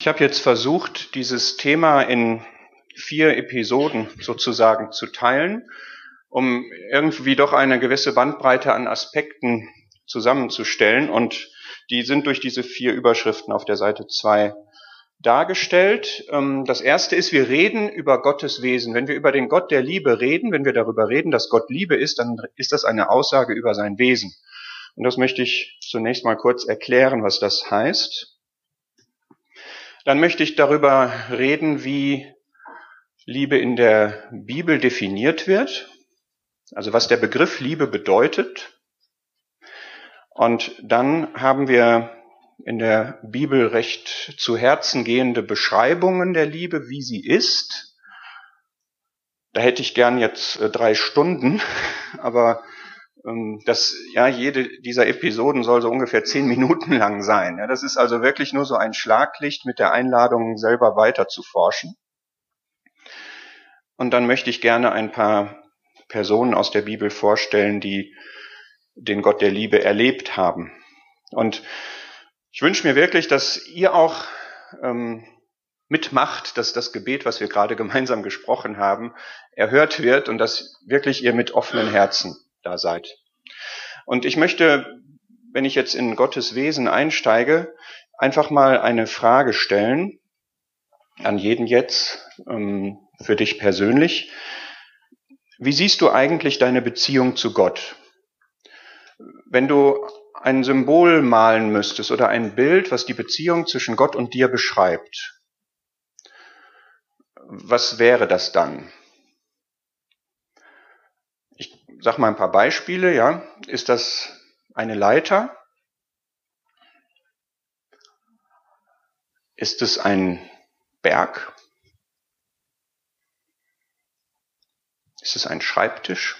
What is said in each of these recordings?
Ich habe jetzt versucht, dieses Thema in vier Episoden sozusagen zu teilen, um irgendwie doch eine gewisse Bandbreite an Aspekten zusammenzustellen. Und die sind durch diese vier Überschriften auf der Seite zwei dargestellt. Ähm, das erste ist, wir reden über Gottes Wesen. Wenn wir über den Gott der Liebe reden, wenn wir darüber reden, dass Gott Liebe ist, dann ist das eine Aussage über sein Wesen. Und das möchte ich zunächst mal kurz erklären, was das heißt. Dann möchte ich darüber reden, wie Liebe in der Bibel definiert wird, also was der Begriff Liebe bedeutet. Und dann haben wir in der Bibel recht zu Herzen gehende Beschreibungen der Liebe, wie sie ist. Da hätte ich gern jetzt äh, drei Stunden, aber das, ja, jede dieser Episoden soll so ungefähr zehn Minuten lang sein. Ja, das ist also wirklich nur so ein Schlaglicht mit der Einladung, selber weiter zu forschen. Und dann möchte ich gerne ein paar Personen aus der Bibel vorstellen, die den Gott der Liebe erlebt haben. Und ich wünsche mir wirklich, dass ihr auch ähm, mitmacht, dass das Gebet, was wir gerade gemeinsam gesprochen haben, erhört wird und dass wirklich ihr mit offenen Herzen da seid. Und ich möchte, wenn ich jetzt in Gottes Wesen einsteige, einfach mal eine Frage stellen an jeden jetzt, ähm, für dich persönlich. Wie siehst du eigentlich deine Beziehung zu Gott? Wenn du ein Symbol malen müsstest oder ein Bild, was die Beziehung zwischen Gott und dir beschreibt, was wäre das dann? Sag mal ein paar Beispiele, ja. Ist das eine Leiter? Ist es ein Berg? Ist es ein Schreibtisch?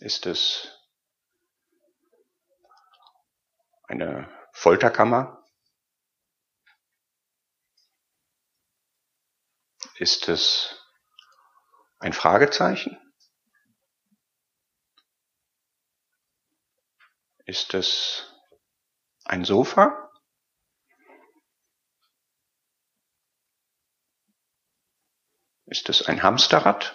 Ist es eine Folterkammer? Ist es ein Fragezeichen? Ist es ein Sofa? Ist es ein Hamsterrad?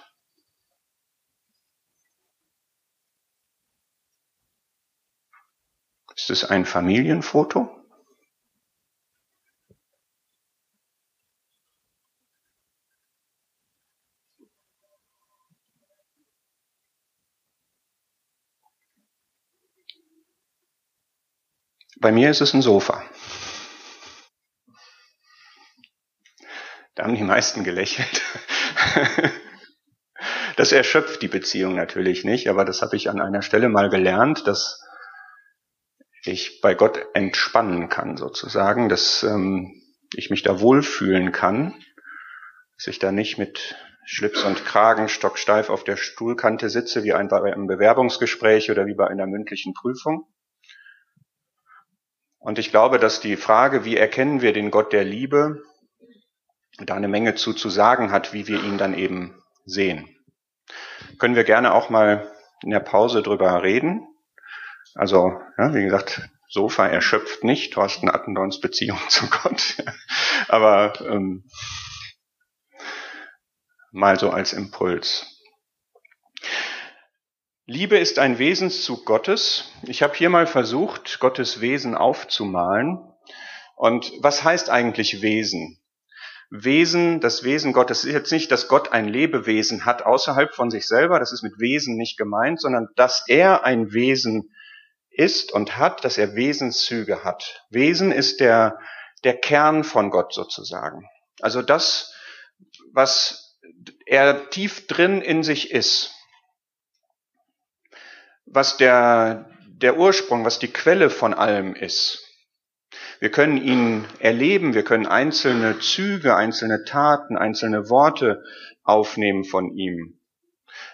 Ist es ein Familienfoto? Bei mir ist es ein Sofa. Da haben die meisten gelächelt. Das erschöpft die Beziehung natürlich nicht, aber das habe ich an einer Stelle mal gelernt, dass ich bei Gott entspannen kann sozusagen, dass ähm, ich mich da wohlfühlen kann, dass ich da nicht mit Schlips und Kragen stocksteif auf der Stuhlkante sitze, wie ein, bei einem Bewerbungsgespräch oder wie bei einer mündlichen Prüfung, und ich glaube, dass die Frage, wie erkennen wir den Gott der Liebe, da eine Menge zu, zu sagen hat, wie wir ihn dann eben sehen. Können wir gerne auch mal in der Pause drüber reden. Also, ja, wie gesagt, Sofa erschöpft nicht Thorsten Attendorns Beziehung zu Gott. Aber ähm, mal so als Impuls. Liebe ist ein Wesenszug Gottes. Ich habe hier mal versucht, Gottes Wesen aufzumalen. Und was heißt eigentlich Wesen? Wesen, das Wesen Gottes ist jetzt nicht, dass Gott ein Lebewesen hat außerhalb von sich selber, das ist mit Wesen nicht gemeint, sondern dass er ein Wesen ist und hat, dass er Wesenszüge hat. Wesen ist der, der Kern von Gott sozusagen. Also das, was er tief drin in sich ist was der, der Ursprung, was die Quelle von allem ist. Wir können ihn erleben, wir können einzelne Züge, einzelne Taten, einzelne Worte aufnehmen von ihm.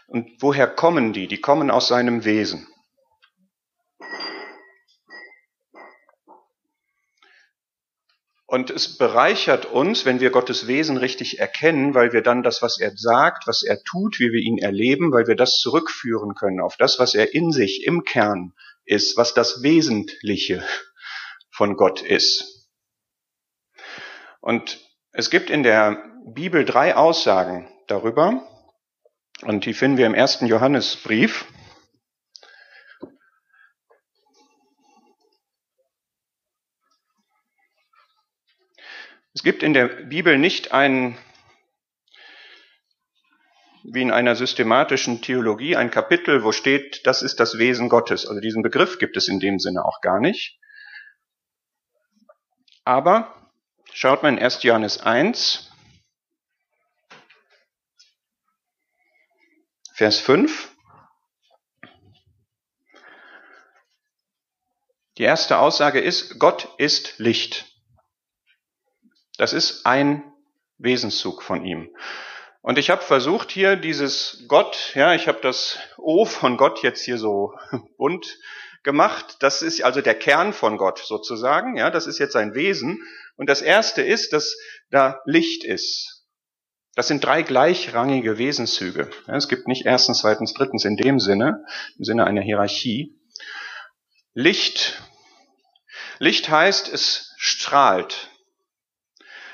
Und woher kommen die? Die kommen aus seinem Wesen. Und es bereichert uns, wenn wir Gottes Wesen richtig erkennen, weil wir dann das, was er sagt, was er tut, wie wir ihn erleben, weil wir das zurückführen können auf das, was er in sich im Kern ist, was das Wesentliche von Gott ist. Und es gibt in der Bibel drei Aussagen darüber, und die finden wir im ersten Johannesbrief. Es gibt in der Bibel nicht ein, wie in einer systematischen Theologie, ein Kapitel, wo steht, das ist das Wesen Gottes. Also diesen Begriff gibt es in dem Sinne auch gar nicht. Aber schaut mal in 1. Johannes 1, Vers 5. Die erste Aussage ist, Gott ist Licht. Das ist ein Wesenszug von ihm. Und ich habe versucht hier dieses Gott, ja, ich habe das O von Gott jetzt hier so bunt gemacht. Das ist also der Kern von Gott sozusagen, ja, das ist jetzt sein Wesen. Und das erste ist, dass da Licht ist. Das sind drei gleichrangige Wesenszüge. Ja, es gibt nicht erstens, zweitens, drittens in dem Sinne, im Sinne einer Hierarchie. Licht. Licht heißt, es strahlt.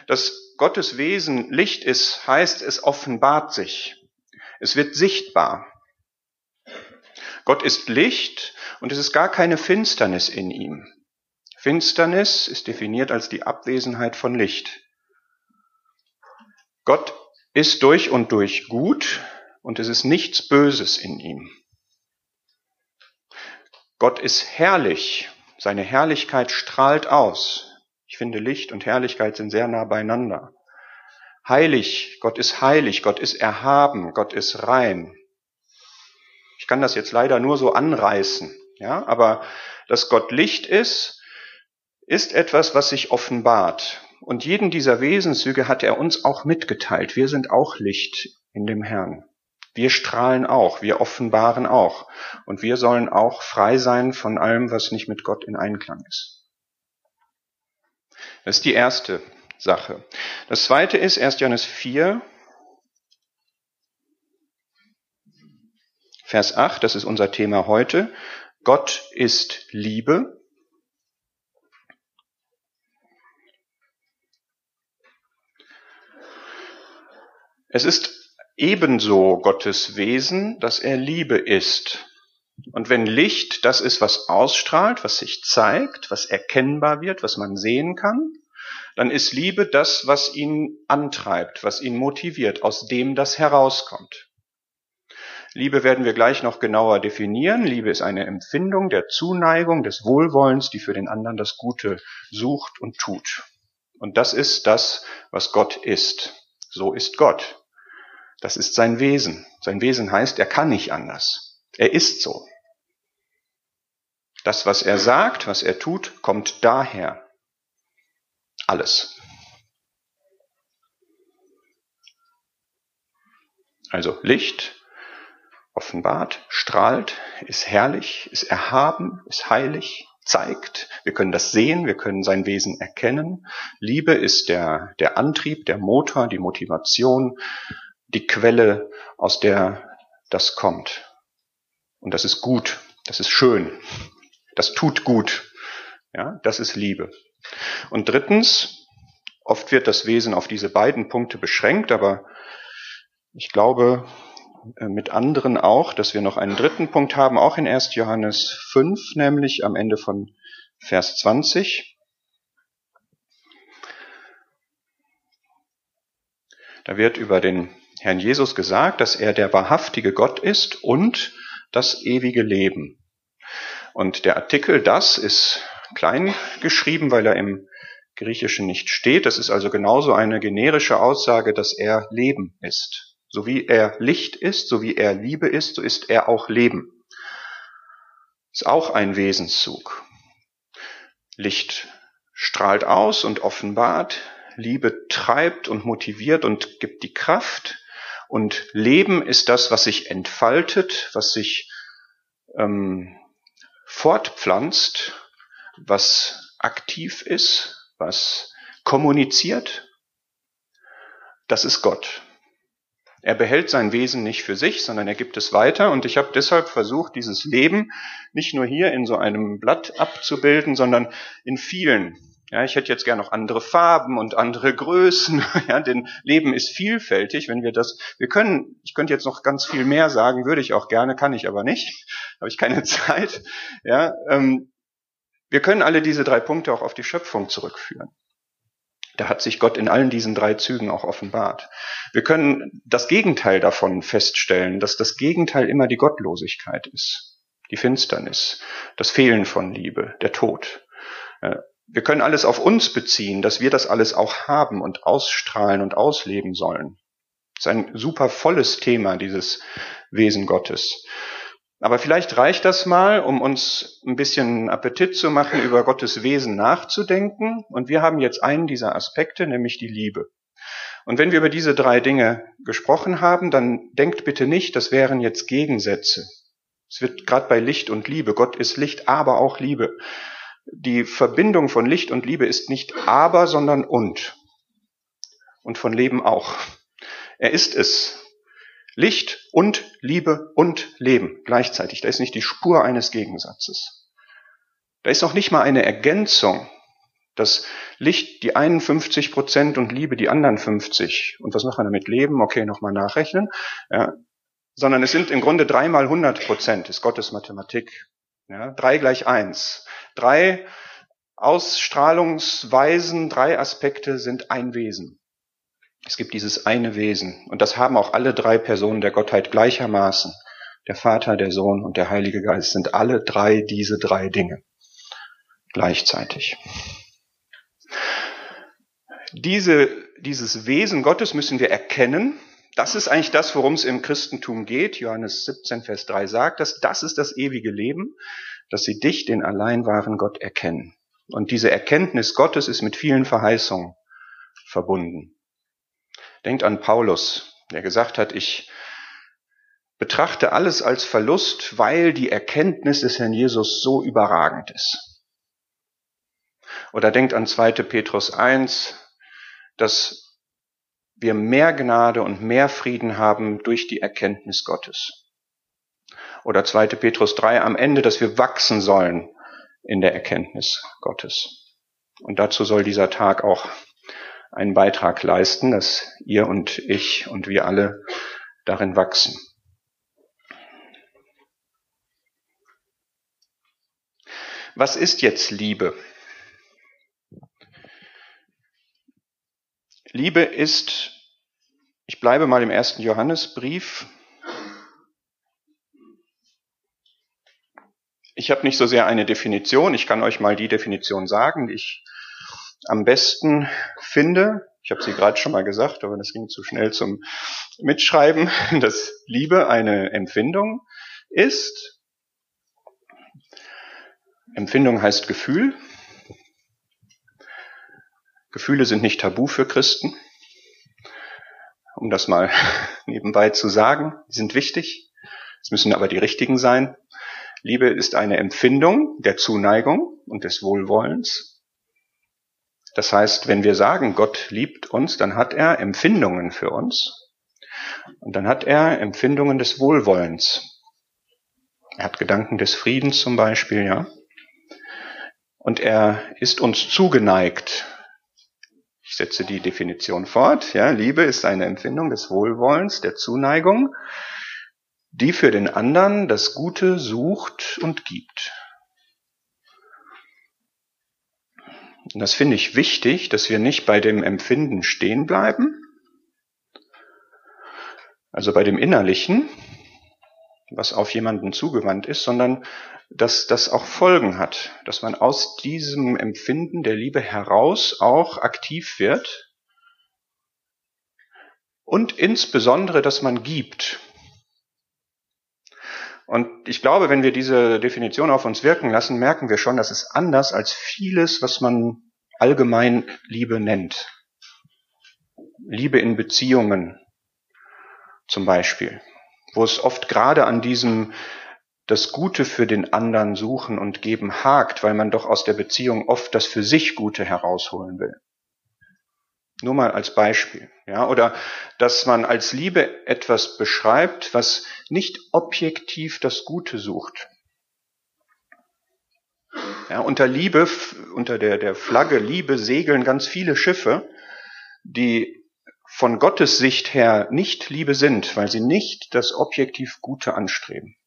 Dass Gottes Wesen Licht ist, heißt, es offenbart sich. Es wird sichtbar. Gott ist Licht und es ist gar keine Finsternis in ihm. Finsternis ist definiert als die Abwesenheit von Licht. Gott ist durch und durch gut und es ist nichts Böses in ihm. Gott ist herrlich, seine Herrlichkeit strahlt aus. Ich finde, Licht und Herrlichkeit sind sehr nah beieinander. Heilig, Gott ist heilig, Gott ist erhaben, Gott ist rein. Ich kann das jetzt leider nur so anreißen, ja, aber dass Gott Licht ist, ist etwas, was sich offenbart. Und jeden dieser Wesenszüge hat er uns auch mitgeteilt. Wir sind auch Licht in dem Herrn. Wir strahlen auch, wir offenbaren auch. Und wir sollen auch frei sein von allem, was nicht mit Gott in Einklang ist. Das ist die erste Sache. Das zweite ist 1. Johannes 4, Vers 8, das ist unser Thema heute. Gott ist Liebe. Es ist ebenso Gottes Wesen, dass er Liebe ist. Und wenn Licht das ist, was ausstrahlt, was sich zeigt, was erkennbar wird, was man sehen kann, dann ist Liebe das, was ihn antreibt, was ihn motiviert, aus dem das herauskommt. Liebe werden wir gleich noch genauer definieren. Liebe ist eine Empfindung der Zuneigung, des Wohlwollens, die für den anderen das Gute sucht und tut. Und das ist das, was Gott ist. So ist Gott. Das ist sein Wesen. Sein Wesen heißt, er kann nicht anders. Er ist so. Das, was er sagt, was er tut, kommt daher. Alles. Also Licht, offenbart, strahlt, ist herrlich, ist erhaben, ist heilig, zeigt. Wir können das sehen, wir können sein Wesen erkennen. Liebe ist der, der Antrieb, der Motor, die Motivation, die Quelle, aus der das kommt. Und das ist gut, das ist schön, das tut gut. Ja, das ist Liebe. Und drittens, oft wird das Wesen auf diese beiden Punkte beschränkt, aber ich glaube äh, mit anderen auch, dass wir noch einen dritten Punkt haben, auch in 1. Johannes 5, nämlich am Ende von Vers 20. Da wird über den Herrn Jesus gesagt, dass er der wahrhaftige Gott ist und das ewige Leben. Und der Artikel das ist klein geschrieben, weil er im Griechischen nicht steht. Das ist also genauso eine generische Aussage, dass er Leben ist. So wie er Licht ist, so wie er Liebe ist, so ist er auch Leben. Ist auch ein Wesenszug. Licht strahlt aus und offenbart, Liebe treibt und motiviert und gibt die Kraft. Und Leben ist das, was sich entfaltet, was sich ähm, fortpflanzt, was aktiv ist, was kommuniziert. Das ist Gott. Er behält sein Wesen nicht für sich, sondern er gibt es weiter. Und ich habe deshalb versucht, dieses Leben nicht nur hier in so einem Blatt abzubilden, sondern in vielen. Ja, ich hätte jetzt gerne noch andere Farben und andere Größen. Ja, denn Leben ist vielfältig. Wenn wir das, wir können, ich könnte jetzt noch ganz viel mehr sagen, würde ich auch gerne, kann ich aber nicht. Habe ich keine Zeit. Ja, ähm, wir können alle diese drei Punkte auch auf die Schöpfung zurückführen. Da hat sich Gott in allen diesen drei Zügen auch offenbart. Wir können das Gegenteil davon feststellen, dass das Gegenteil immer die Gottlosigkeit ist, die Finsternis, das Fehlen von Liebe, der Tod. Wir können alles auf uns beziehen, dass wir das alles auch haben und ausstrahlen und ausleben sollen. Das ist ein super volles Thema, dieses Wesen Gottes. Aber vielleicht reicht das mal, um uns ein bisschen Appetit zu machen, über Gottes Wesen nachzudenken. Und wir haben jetzt einen dieser Aspekte, nämlich die Liebe. Und wenn wir über diese drei Dinge gesprochen haben, dann denkt bitte nicht, das wären jetzt Gegensätze. Es wird gerade bei Licht und Liebe, Gott ist Licht, aber auch Liebe. Die Verbindung von Licht und Liebe ist nicht aber, sondern und. Und von Leben auch. Er ist es, Licht und Liebe und Leben gleichzeitig. Da ist nicht die Spur eines Gegensatzes. Da ist noch nicht mal eine Ergänzung, dass Licht die einen 50 Prozent und Liebe die anderen 50. Und was machen wir damit? Leben? Okay, nochmal nachrechnen. Ja. Sondern es sind im Grunde dreimal 100 Prozent, ist Gottes Mathematik. Ja. Drei gleich eins. Drei Ausstrahlungsweisen, drei Aspekte sind ein Wesen. Es gibt dieses eine Wesen und das haben auch alle drei Personen der Gottheit gleichermaßen. Der Vater, der Sohn und der Heilige Geist sind alle drei diese drei Dinge gleichzeitig. Diese, dieses Wesen Gottes müssen wir erkennen. Das ist eigentlich das, worum es im Christentum geht. Johannes 17, Vers 3 sagt das. Das ist das ewige Leben, dass sie dich, den allein wahren Gott, erkennen. Und diese Erkenntnis Gottes ist mit vielen Verheißungen verbunden. Denkt an Paulus, der gesagt hat, ich betrachte alles als Verlust, weil die Erkenntnis des Herrn Jesus so überragend ist. Oder denkt an 2. Petrus 1, dass wir mehr Gnade und mehr Frieden haben durch die Erkenntnis Gottes. Oder 2. Petrus 3 am Ende, dass wir wachsen sollen in der Erkenntnis Gottes. Und dazu soll dieser Tag auch einen Beitrag leisten, dass ihr und ich und wir alle darin wachsen. Was ist jetzt Liebe? Liebe ist, ich bleibe mal im ersten Johannesbrief, ich habe nicht so sehr eine Definition, ich kann euch mal die Definition sagen, die ich am besten finde, ich habe sie gerade schon mal gesagt, aber das ging zu schnell zum Mitschreiben, dass Liebe eine Empfindung ist. Empfindung heißt Gefühl. Gefühle sind nicht tabu für Christen, um das mal nebenbei zu sagen. Die sind wichtig. Es müssen aber die richtigen sein. Liebe ist eine Empfindung der Zuneigung und des Wohlwollens. Das heißt, wenn wir sagen, Gott liebt uns, dann hat er Empfindungen für uns. Und dann hat er Empfindungen des Wohlwollens. Er hat Gedanken des Friedens zum Beispiel, ja. Und er ist uns zugeneigt. Ich setze die Definition fort. Ja, Liebe ist eine Empfindung des Wohlwollens, der Zuneigung, die für den anderen das Gute sucht und gibt. Und das finde ich wichtig, dass wir nicht bei dem Empfinden stehen bleiben, also bei dem Innerlichen, was auf jemanden zugewandt ist, sondern dass das auch Folgen hat, dass man aus diesem Empfinden der Liebe heraus auch aktiv wird und insbesondere, dass man gibt. Und ich glaube, wenn wir diese Definition auf uns wirken lassen, merken wir schon, dass es anders als vieles, was man allgemein Liebe nennt. Liebe in Beziehungen zum Beispiel, wo es oft gerade an diesem das Gute für den anderen suchen und geben hakt, weil man doch aus der Beziehung oft das für sich Gute herausholen will. Nur mal als Beispiel. Ja, oder dass man als Liebe etwas beschreibt, was nicht objektiv das Gute sucht. Ja, unter Liebe, unter der, der Flagge Liebe segeln ganz viele Schiffe, die von Gottes Sicht her nicht Liebe sind, weil sie nicht das objektiv Gute anstreben.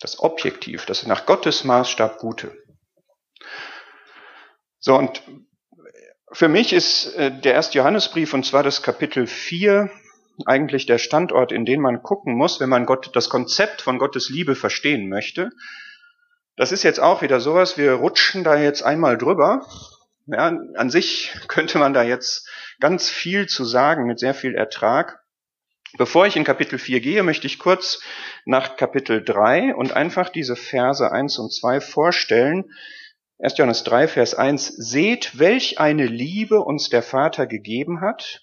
Das Objektiv, das nach Gottes Maßstab Gute. So, und für mich ist äh, der erste Johannesbrief, und zwar das Kapitel 4, eigentlich der Standort, in den man gucken muss, wenn man Gott, das Konzept von Gottes Liebe verstehen möchte. Das ist jetzt auch wieder sowas, wir rutschen da jetzt einmal drüber. Ja, an sich könnte man da jetzt ganz viel zu sagen mit sehr viel Ertrag. Bevor ich in Kapitel 4 gehe, möchte ich kurz nach Kapitel 3 und einfach diese Verse 1 und 2 vorstellen. 1. Johannes 3, Vers 1. Seht, welch eine Liebe uns der Vater gegeben hat,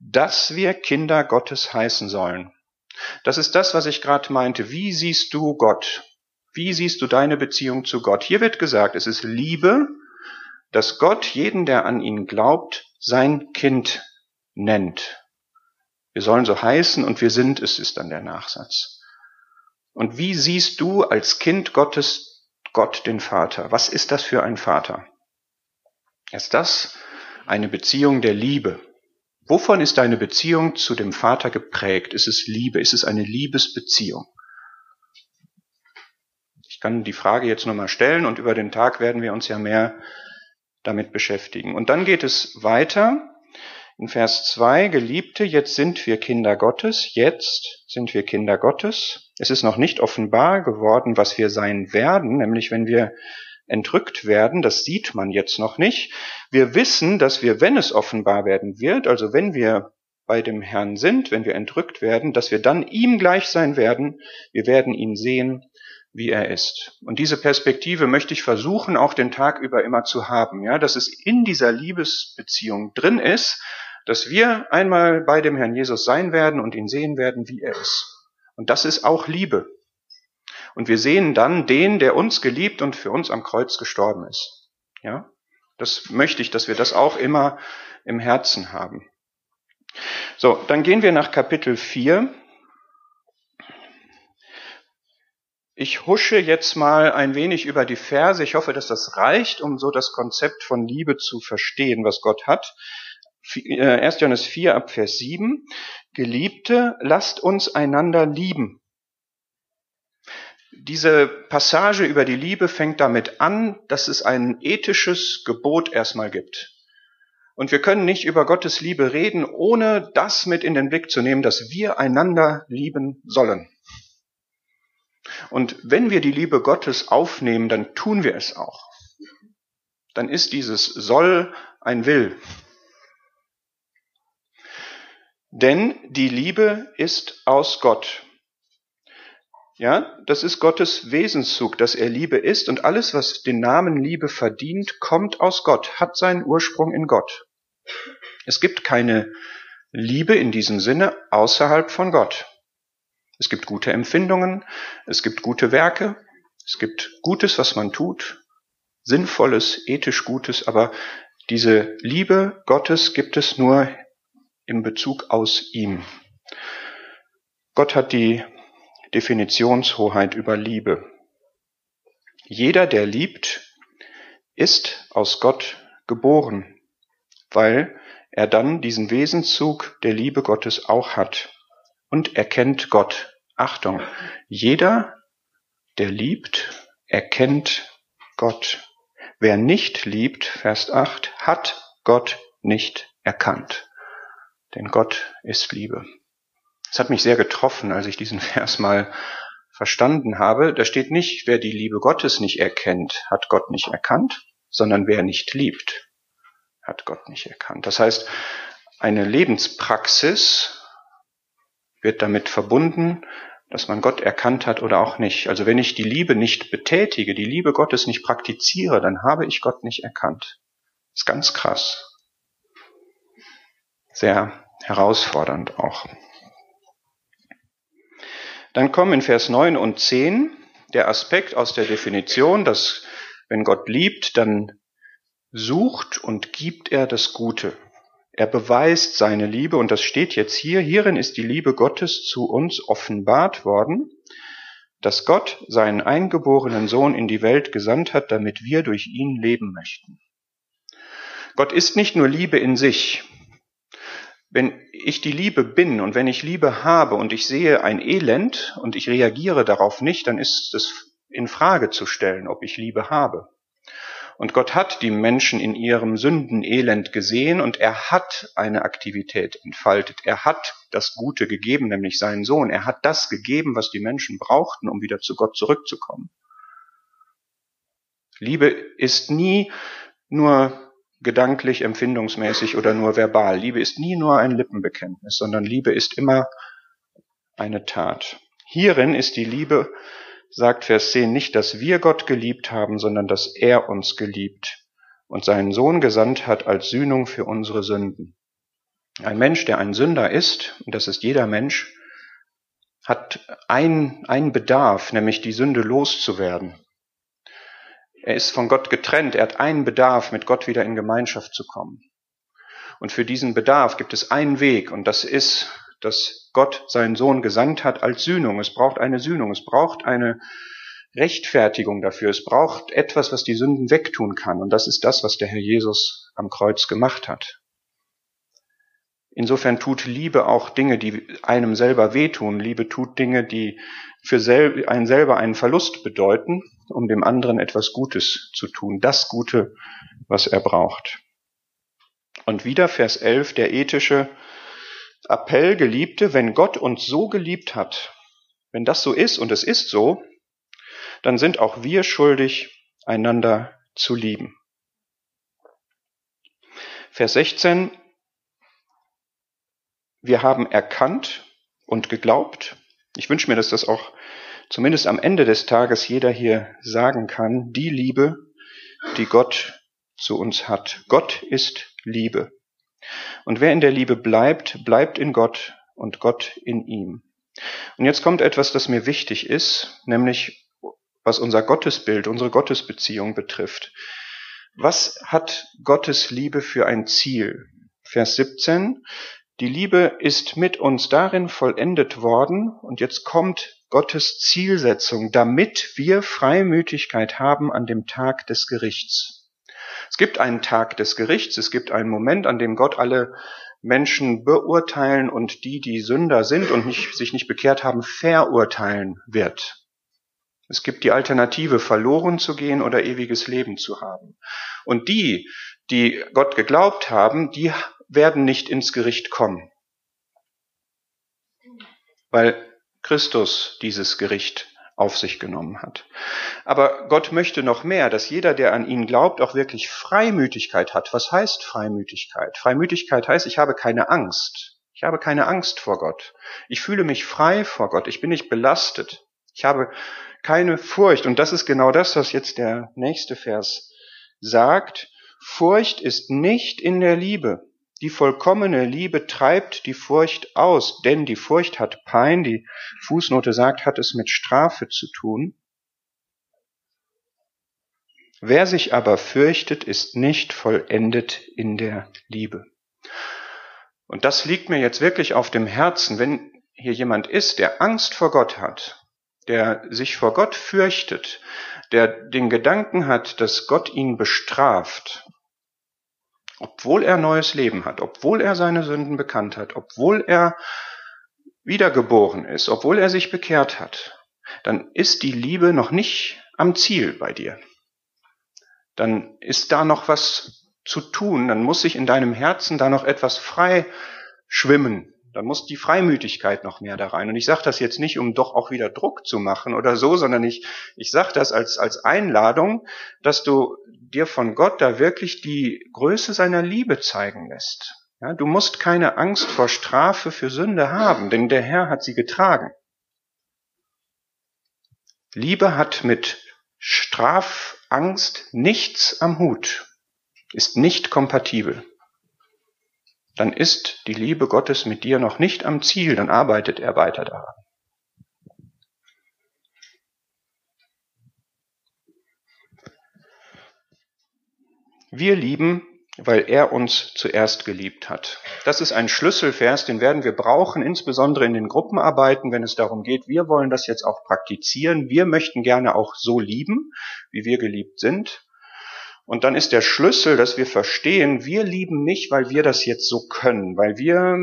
dass wir Kinder Gottes heißen sollen. Das ist das, was ich gerade meinte. Wie siehst du Gott? Wie siehst du deine Beziehung zu Gott? Hier wird gesagt, es ist Liebe, dass Gott jeden, der an ihn glaubt, sein Kind nennt. Wir sollen so heißen und wir sind, es ist dann der Nachsatz. Und wie siehst du als Kind Gottes Gott den Vater? Was ist das für ein Vater? Ist das eine Beziehung der Liebe? Wovon ist deine Beziehung zu dem Vater geprägt? Ist es Liebe? Ist es eine Liebesbeziehung? Ich kann die Frage jetzt nochmal stellen und über den Tag werden wir uns ja mehr damit beschäftigen. Und dann geht es weiter in Vers 2, Geliebte, jetzt sind wir Kinder Gottes, jetzt sind wir Kinder Gottes. Es ist noch nicht offenbar geworden, was wir sein werden, nämlich wenn wir entrückt werden, das sieht man jetzt noch nicht. Wir wissen, dass wir, wenn es offenbar werden wird, also wenn wir bei dem Herrn sind, wenn wir entrückt werden, dass wir dann ihm gleich sein werden, wir werden ihn sehen, wie er ist. Und diese Perspektive möchte ich versuchen, auch den Tag über immer zu haben, ja, dass es in dieser Liebesbeziehung drin ist, dass wir einmal bei dem Herrn Jesus sein werden und ihn sehen werden, wie er ist. Und das ist auch Liebe. Und wir sehen dann den, der uns geliebt und für uns am Kreuz gestorben ist. Ja, das möchte ich, dass wir das auch immer im Herzen haben. So, dann gehen wir nach Kapitel 4 Ich husche jetzt mal ein wenig über die Verse. Ich hoffe, dass das reicht, um so das Konzept von Liebe zu verstehen, was Gott hat. 1. Äh, Johannes 4 ab Vers 7. Geliebte, lasst uns einander lieben. Diese Passage über die Liebe fängt damit an, dass es ein ethisches Gebot erstmal gibt. Und wir können nicht über Gottes Liebe reden, ohne das mit in den Blick zu nehmen, dass wir einander lieben sollen. Und wenn wir die Liebe Gottes aufnehmen, dann tun wir es auch. Dann ist dieses soll ein will. Denn die Liebe ist aus Gott. Ja, das ist Gottes Wesenszug, dass er Liebe ist und alles, was den Namen Liebe verdient, kommt aus Gott, hat seinen Ursprung in Gott. Es gibt keine Liebe in diesem Sinne außerhalb von Gott. Es gibt gute Empfindungen, es gibt gute Werke, es gibt Gutes, was man tut, Sinnvolles, ethisch Gutes, aber diese Liebe Gottes gibt es nur im Bezug aus ihm. Gott hat die Definitionshoheit über Liebe. Jeder, der liebt, ist aus Gott geboren, weil er dann diesen Wesenszug der Liebe Gottes auch hat und erkennt Gott. Achtung, jeder, der liebt, erkennt Gott. Wer nicht liebt, Vers 8, hat Gott nicht erkannt. Denn Gott ist Liebe. Es hat mich sehr getroffen, als ich diesen Vers mal verstanden habe. Da steht nicht, wer die Liebe Gottes nicht erkennt, hat Gott nicht erkannt, sondern wer nicht liebt, hat Gott nicht erkannt. Das heißt, eine Lebenspraxis, wird damit verbunden, dass man Gott erkannt hat oder auch nicht. Also wenn ich die Liebe nicht betätige, die Liebe Gottes nicht praktiziere, dann habe ich Gott nicht erkannt. Das ist ganz krass. Sehr herausfordernd auch. Dann kommen in Vers 9 und 10 der Aspekt aus der Definition, dass wenn Gott liebt, dann sucht und gibt er das Gute. Er beweist seine Liebe und das steht jetzt hier. Hierin ist die Liebe Gottes zu uns offenbart worden, dass Gott seinen eingeborenen Sohn in die Welt gesandt hat, damit wir durch ihn leben möchten. Gott ist nicht nur Liebe in sich. Wenn ich die Liebe bin und wenn ich Liebe habe und ich sehe ein Elend und ich reagiere darauf nicht, dann ist es in Frage zu stellen, ob ich Liebe habe. Und Gott hat die Menschen in ihrem Sündenelend gesehen und er hat eine Aktivität entfaltet. Er hat das Gute gegeben, nämlich seinen Sohn. Er hat das gegeben, was die Menschen brauchten, um wieder zu Gott zurückzukommen. Liebe ist nie nur gedanklich, empfindungsmäßig oder nur verbal. Liebe ist nie nur ein Lippenbekenntnis, sondern Liebe ist immer eine Tat. Hierin ist die Liebe sagt Vers 10 nicht, dass wir Gott geliebt haben, sondern dass er uns geliebt und seinen Sohn gesandt hat als Sühnung für unsere Sünden. Ein Mensch, der ein Sünder ist, und das ist jeder Mensch, hat einen, Bedarf, nämlich die Sünde loszuwerden. Er ist von Gott getrennt, er hat einen Bedarf, mit Gott wieder in Gemeinschaft zu kommen. Und für diesen Bedarf gibt es einen Weg, und das ist dass Gott seinen Sohn gesandt hat als Sühnung. Es braucht eine Sühnung, es braucht eine Rechtfertigung dafür, es braucht etwas, was die Sünden wegtun kann. Und das ist das, was der Herr Jesus am Kreuz gemacht hat. Insofern tut Liebe auch Dinge, die einem selber wehtun. Liebe tut Dinge, die für einen selber einen Verlust bedeuten, um dem anderen etwas Gutes zu tun. Das Gute, was er braucht. Und wieder Vers 11, der ethische Appell, Geliebte, wenn Gott uns so geliebt hat, wenn das so ist und es ist so, dann sind auch wir schuldig, einander zu lieben. Vers 16. Wir haben erkannt und geglaubt. Ich wünsche mir, dass das auch zumindest am Ende des Tages jeder hier sagen kann. Die Liebe, die Gott zu uns hat. Gott ist Liebe. Und wer in der Liebe bleibt, bleibt in Gott und Gott in ihm. Und jetzt kommt etwas, das mir wichtig ist, nämlich was unser Gottesbild, unsere Gottesbeziehung betrifft. Was hat Gottes Liebe für ein Ziel? Vers 17. Die Liebe ist mit uns darin vollendet worden und jetzt kommt Gottes Zielsetzung, damit wir Freimütigkeit haben an dem Tag des Gerichts. Es gibt einen Tag des Gerichts, es gibt einen Moment, an dem Gott alle Menschen beurteilen und die, die Sünder sind und nicht, sich nicht bekehrt haben, verurteilen wird. Es gibt die Alternative, verloren zu gehen oder ewiges Leben zu haben. Und die, die Gott geglaubt haben, die werden nicht ins Gericht kommen. Weil Christus dieses Gericht auf sich genommen hat. Aber Gott möchte noch mehr, dass jeder, der an ihn glaubt, auch wirklich Freimütigkeit hat. Was heißt Freimütigkeit? Freimütigkeit heißt, ich habe keine Angst. Ich habe keine Angst vor Gott. Ich fühle mich frei vor Gott. Ich bin nicht belastet. Ich habe keine Furcht. Und das ist genau das, was jetzt der nächste Vers sagt. Furcht ist nicht in der Liebe. Die vollkommene Liebe treibt die Furcht aus, denn die Furcht hat Pein, die Fußnote sagt, hat es mit Strafe zu tun. Wer sich aber fürchtet, ist nicht vollendet in der Liebe. Und das liegt mir jetzt wirklich auf dem Herzen, wenn hier jemand ist, der Angst vor Gott hat, der sich vor Gott fürchtet, der den Gedanken hat, dass Gott ihn bestraft, obwohl er neues Leben hat, obwohl er seine Sünden bekannt hat, obwohl er wiedergeboren ist, obwohl er sich bekehrt hat, dann ist die Liebe noch nicht am Ziel bei dir. Dann ist da noch was zu tun, dann muss sich in deinem Herzen da noch etwas frei schwimmen, dann muss die Freimütigkeit noch mehr da rein. Und ich sage das jetzt nicht, um doch auch wieder Druck zu machen oder so, sondern ich, ich sage das als, als Einladung, dass du dir von Gott da wirklich die Größe seiner Liebe zeigen lässt. Ja, du musst keine Angst vor Strafe für Sünde haben, denn der Herr hat sie getragen. Liebe hat mit Strafangst nichts am Hut, ist nicht kompatibel. Dann ist die Liebe Gottes mit dir noch nicht am Ziel, dann arbeitet er weiter daran. Wir lieben weil er uns zuerst geliebt hat. Das ist ein Schlüsselvers, den werden wir brauchen, insbesondere in den Gruppenarbeiten, wenn es darum geht, wir wollen das jetzt auch praktizieren. Wir möchten gerne auch so lieben, wie wir geliebt sind. Und dann ist der Schlüssel, dass wir verstehen, wir lieben nicht, weil wir das jetzt so können, weil wir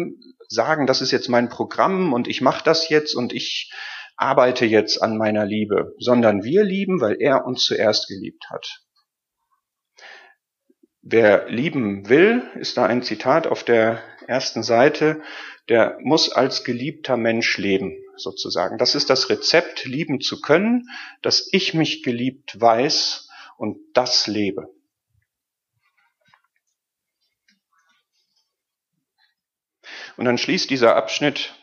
sagen, das ist jetzt mein Programm und ich mache das jetzt und ich arbeite jetzt an meiner Liebe, sondern wir lieben, weil er uns zuerst geliebt hat. Wer lieben will, ist da ein Zitat auf der ersten Seite, der muss als geliebter Mensch leben, sozusagen. Das ist das Rezept, lieben zu können, dass ich mich geliebt weiß und das lebe. Und dann schließt dieser Abschnitt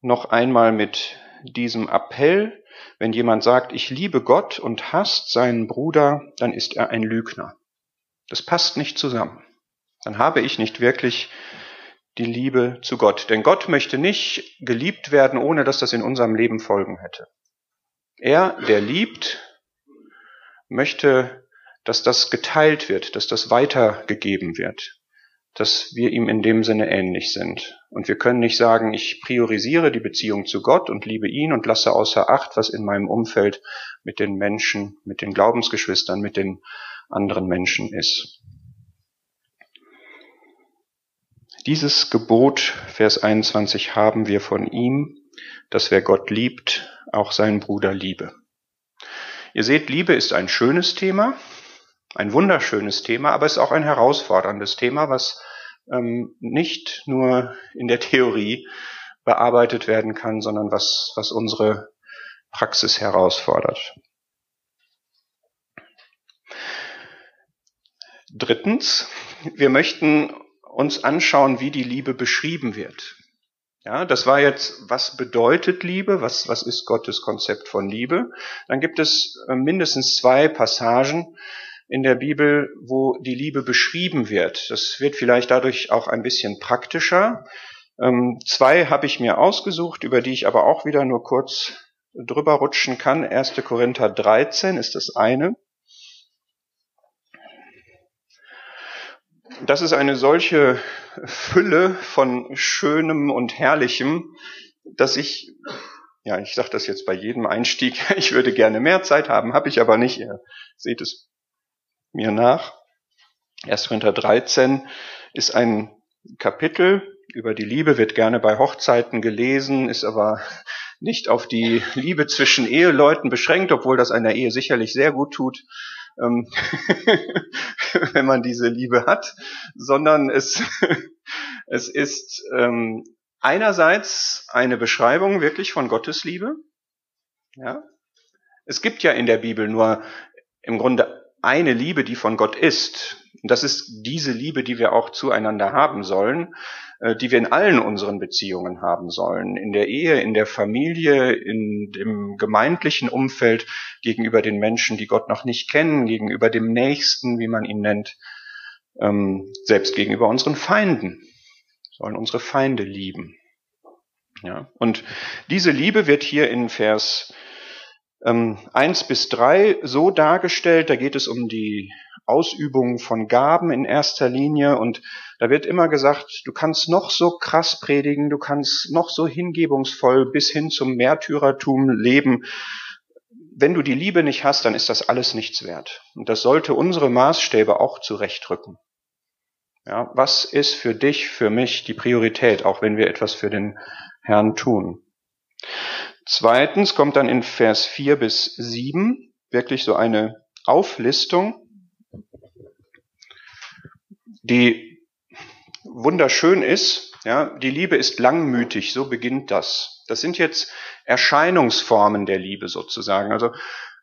noch einmal mit diesem Appell, wenn jemand sagt, ich liebe Gott und hasst seinen Bruder, dann ist er ein Lügner. Das passt nicht zusammen. Dann habe ich nicht wirklich die Liebe zu Gott. Denn Gott möchte nicht geliebt werden, ohne dass das in unserem Leben Folgen hätte. Er, der liebt, möchte, dass das geteilt wird, dass das weitergegeben wird, dass wir ihm in dem Sinne ähnlich sind. Und wir können nicht sagen, ich priorisiere die Beziehung zu Gott und liebe ihn und lasse außer Acht, was in meinem Umfeld mit den Menschen, mit den Glaubensgeschwistern, mit den anderen Menschen ist. Dieses Gebot, Vers 21, haben wir von ihm, dass wer Gott liebt, auch seinen Bruder liebe. Ihr seht, Liebe ist ein schönes Thema, ein wunderschönes Thema, aber es ist auch ein herausforderndes Thema, was ähm, nicht nur in der Theorie bearbeitet werden kann, sondern was, was unsere Praxis herausfordert. Drittens, wir möchten uns anschauen, wie die Liebe beschrieben wird. Ja, das war jetzt, was bedeutet Liebe? Was, was ist Gottes Konzept von Liebe? Dann gibt es äh, mindestens zwei Passagen in der Bibel, wo die Liebe beschrieben wird. Das wird vielleicht dadurch auch ein bisschen praktischer. Ähm, zwei habe ich mir ausgesucht, über die ich aber auch wieder nur kurz drüber rutschen kann. 1. Korinther 13 ist das eine. Das ist eine solche Fülle von Schönem und Herrlichem, dass ich, ja, ich sage das jetzt bei jedem Einstieg, ich würde gerne mehr Zeit haben, habe ich aber nicht. Ihr seht es mir nach. 1. Korinther 13 ist ein Kapitel über die Liebe, wird gerne bei Hochzeiten gelesen, ist aber nicht auf die Liebe zwischen Eheleuten beschränkt, obwohl das einer Ehe sicherlich sehr gut tut ähm, wenn man diese Liebe hat, sondern es, es ist ähm, einerseits eine Beschreibung wirklich von Gottes Liebe. Ja? Es gibt ja in der Bibel nur im Grunde eine Liebe, die von Gott ist. Und das ist diese Liebe, die wir auch zueinander haben sollen, äh, die wir in allen unseren Beziehungen haben sollen. In der Ehe, in der Familie, in dem gemeindlichen Umfeld, gegenüber den Menschen, die Gott noch nicht kennen, gegenüber dem Nächsten, wie man ihn nennt, ähm, selbst gegenüber unseren Feinden. Sollen unsere Feinde lieben. Ja. Und diese Liebe wird hier in Vers ähm, 1 bis 3 so dargestellt, da geht es um die Ausübung von Gaben in erster Linie und da wird immer gesagt, du kannst noch so krass predigen, du kannst noch so hingebungsvoll bis hin zum Märtyrertum leben. Wenn du die Liebe nicht hast, dann ist das alles nichts wert. Und das sollte unsere Maßstäbe auch zurechtrücken. Ja, was ist für dich, für mich die Priorität, auch wenn wir etwas für den Herrn tun? Zweitens kommt dann in Vers 4 bis 7 wirklich so eine Auflistung, die wunderschön ist. Ja, die Liebe ist langmütig, so beginnt das. Das sind jetzt Erscheinungsformen der Liebe sozusagen. Also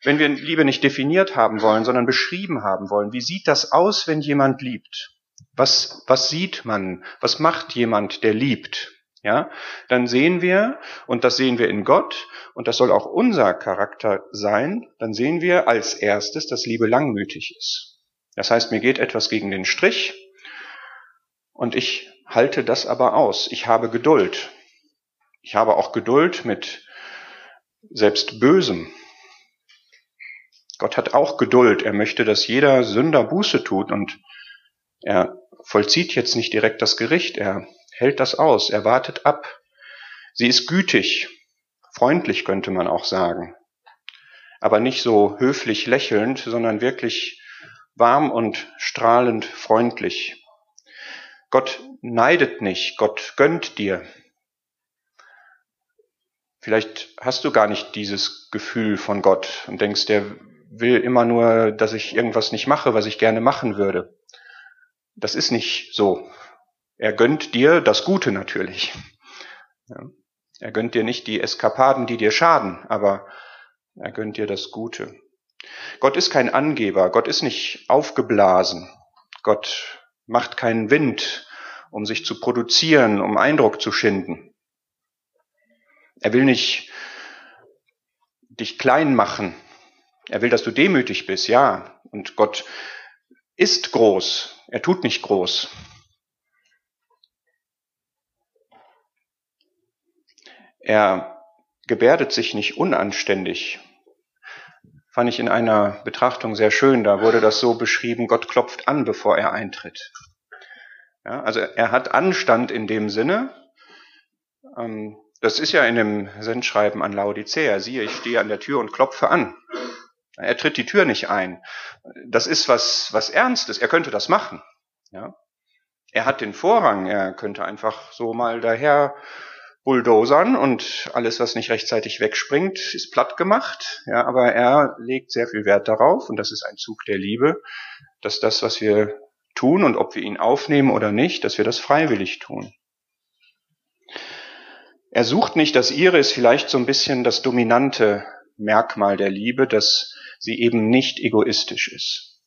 wenn wir Liebe nicht definiert haben wollen, sondern beschrieben haben wollen, wie sieht das aus, wenn jemand liebt? Was, was sieht man? Was macht jemand, der liebt? Ja, dann sehen wir, und das sehen wir in Gott, und das soll auch unser Charakter sein, dann sehen wir als erstes, dass Liebe langmütig ist. Das heißt, mir geht etwas gegen den Strich, und ich halte das aber aus. Ich habe Geduld. Ich habe auch Geduld mit selbst Bösem. Gott hat auch Geduld. Er möchte, dass jeder Sünder Buße tut und Er vollzieht jetzt nicht direkt das Gericht, er hält das aus, er wartet ab. Sie ist gütig, freundlich könnte man auch sagen, aber nicht so höflich lächelnd, sondern wirklich warm und strahlend freundlich. Gott neidet nicht, Gott gönnt dir. Vielleicht hast du gar nicht dieses Gefühl von Gott und denkst, der will immer nur, dass ich irgendwas nicht mache, was ich gerne machen würde. Das ist nicht so. Er gönnt dir das Gute natürlich. Ja. Er gönnt dir nicht die Eskapaden, die dir schaden, aber er gönnt dir das Gute. Gott ist kein Angeber, Gott ist nicht aufgeblasen, Gott macht keinen Wind, um sich zu produzieren, um Eindruck zu schinden. Er will nicht dich klein machen. Er will, dass du demütig bist, ja. Und Gott ist groß. Er tut nicht groß. Er gebärdet sich nicht unanständig. Fand ich in einer Betrachtung sehr schön. Da wurde das so beschrieben, Gott klopft an, bevor er eintritt. Ja, also er hat Anstand in dem Sinne. Ähm, das ist ja in dem Sendschreiben an Laodicea. Siehe, ich stehe an der Tür und klopfe an. Er tritt die Tür nicht ein. Das ist was, was Ernstes. Er könnte das machen. Ja. Er hat den Vorrang. Er könnte einfach so mal daher bulldozern und alles, was nicht rechtzeitig wegspringt, ist platt gemacht. Ja, aber er legt sehr viel Wert darauf und das ist ein Zug der Liebe, dass das, was wir tun und ob wir ihn aufnehmen oder nicht, dass wir das freiwillig tun. Er sucht nicht das ihre, ist vielleicht so ein bisschen das dominante Merkmal der Liebe, dass sie eben nicht egoistisch ist.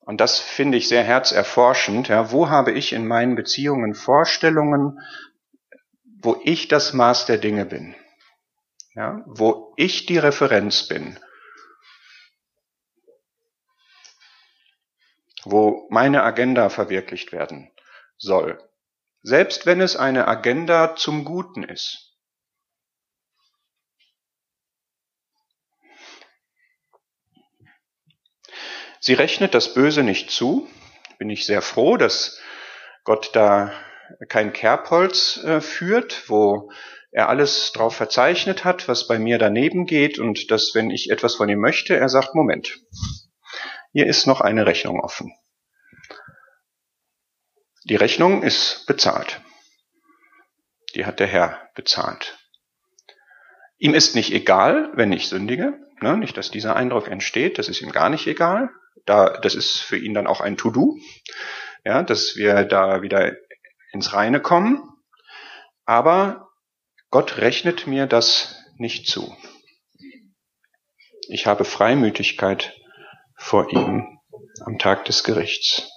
Und das finde ich sehr herzerforschend. Ja, wo habe ich in meinen Beziehungen Vorstellungen, wo ich das Maß der Dinge bin? Ja, wo ich die Referenz bin? wo meine Agenda verwirklicht werden soll, selbst wenn es eine Agenda zum Guten ist. Sie rechnet das Böse nicht zu. Bin ich sehr froh, dass Gott da kein Kerbholz äh, führt, wo er alles drauf verzeichnet hat, was bei mir daneben geht und dass, wenn ich etwas von ihm möchte, er sagt, Moment, hier ist noch eine Rechnung offen. Die Rechnung ist bezahlt. Die hat der Herr bezahlt. Ihm ist nicht egal, wenn ich sündige. Ne? Nicht, dass dieser Eindruck entsteht. Das ist ihm gar nicht egal. Da, das ist für ihn dann auch ein To-Do. Ja, dass wir da wieder ins Reine kommen. Aber Gott rechnet mir das nicht zu. Ich habe Freimütigkeit vor ihm am Tag des Gerichts.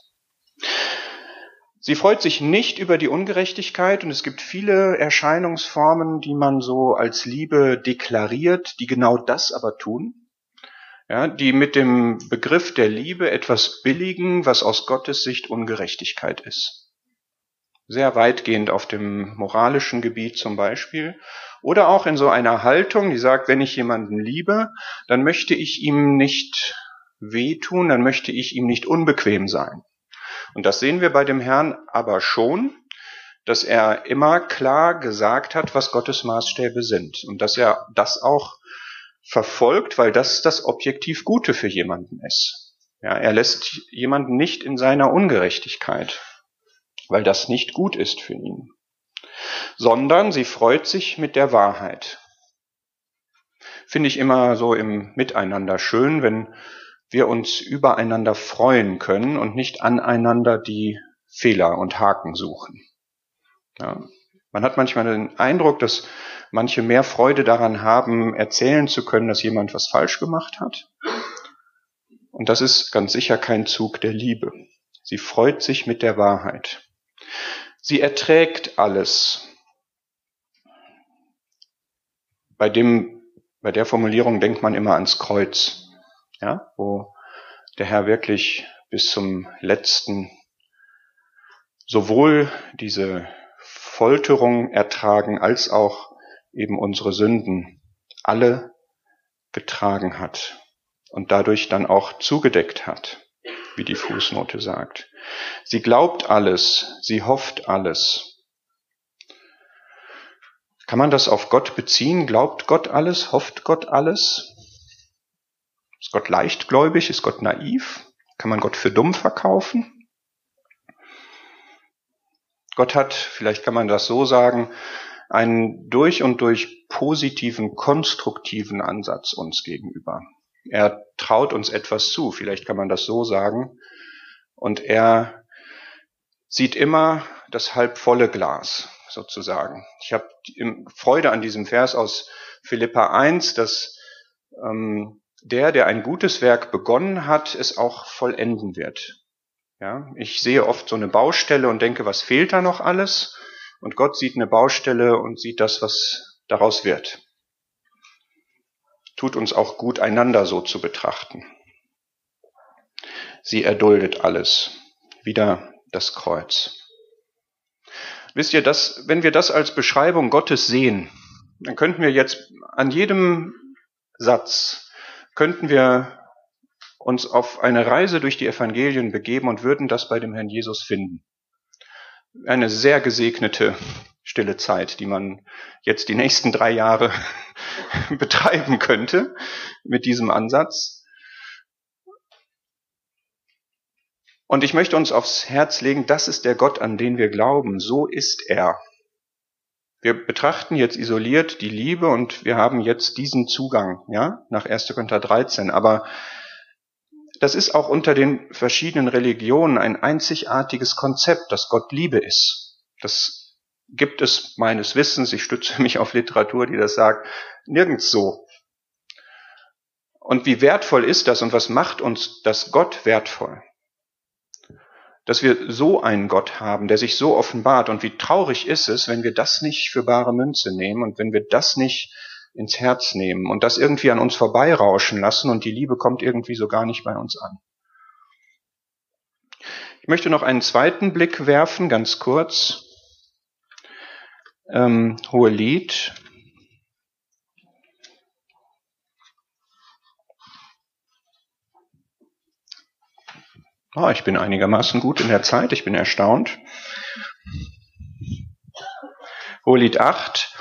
Sie freut sich nicht über die Ungerechtigkeit und es gibt viele Erscheinungsformen, die man so als Liebe deklariert, die genau das aber tun. Ja, die mit dem Begriff der Liebe etwas billigen, was aus Gottes Sicht Ungerechtigkeit ist. Sehr weitgehend auf dem moralischen Gebiet zum Beispiel. Oder auch in so einer Haltung, die sagt, wenn ich jemanden liebe, dann möchte ich ihm nicht wehtun, dann möchte ich ihm nicht unbequem sein. Und das sehen wir bei dem Herrn aber schon, dass er immer klar gesagt hat, was Gottes Maßstäbe sind und dass er das auch verfolgt, weil das das objektiv Gute für jemanden ist. Ja, er lässt jemanden nicht in seiner Ungerechtigkeit, weil das nicht gut ist für ihn, sondern sie freut sich mit der Wahrheit. Finde ich immer so im Miteinander schön, wenn wir uns übereinander freuen können und nicht aneinander die Fehler und Haken suchen. Ja. Man hat manchmal den Eindruck, dass manche mehr Freude daran haben, erzählen zu können, dass jemand was falsch gemacht hat. Und das ist ganz sicher kein Zug der Liebe. Sie freut sich mit der Wahrheit. Sie erträgt alles. Bei dem, bei der Formulierung denkt man immer ans Kreuz ja, wo der Herr wirklich bis zum letzten sowohl diese Folterung ertragen als auch eben unsere Sünden alle getragen hat und dadurch dann auch zugedeckt hat. Wie die Fußnote sagt. Sie glaubt alles, sie hofft alles. Kann man das auf Gott beziehen? Glaubt Gott alles? Hofft Gott alles? Ist Gott leichtgläubig? Ist Gott naiv? Kann man Gott für dumm verkaufen? Gott hat, vielleicht kann man das so sagen, einen durch und durch positiven, konstruktiven Ansatz uns gegenüber. Er traut uns etwas zu, vielleicht kann man das so sagen, und er sieht immer das halbvolle Glas sozusagen. Ich habe Freude an diesem Vers aus Philippa 1, dass ähm, der, der ein gutes Werk begonnen hat, es auch vollenden wird. Ja, ich sehe oft so eine Baustelle und denke, was fehlt da noch alles? Und Gott sieht eine Baustelle und sieht das, was daraus wird. Tut uns auch gut, einander so zu betrachten. Sie erduldet alles. Wieder das Kreuz. Wisst ihr, dass, wenn wir das als Beschreibung Gottes sehen, dann könnten wir jetzt an jedem Satz, könnten wir uns auf eine Reise durch die Evangelien begeben und würden das bei dem Herrn Jesus finden. Eine sehr gesegnete stille Zeit, die man jetzt die nächsten drei Jahre betreiben könnte mit diesem Ansatz. Und ich möchte uns aufs Herz legen, das ist der Gott, an den wir glauben. So ist er. Wir betrachten jetzt isoliert die Liebe und wir haben jetzt diesen Zugang, ja, nach 1. Korinther 13. Aber das ist auch unter den verschiedenen Religionen ein einzigartiges Konzept, dass Gott Liebe ist. Das gibt es meines Wissens, ich stütze mich auf Literatur, die das sagt, nirgends so. Und wie wertvoll ist das und was macht uns das Gott wertvoll? dass wir so einen Gott haben, der sich so offenbart. Und wie traurig ist es, wenn wir das nicht für bare Münze nehmen und wenn wir das nicht ins Herz nehmen und das irgendwie an uns vorbeirauschen lassen und die Liebe kommt irgendwie so gar nicht bei uns an. Ich möchte noch einen zweiten Blick werfen, ganz kurz. Ähm, Hohe Lied, Oh, ich bin einigermaßen gut in der Zeit, ich bin erstaunt. Hohelied 8,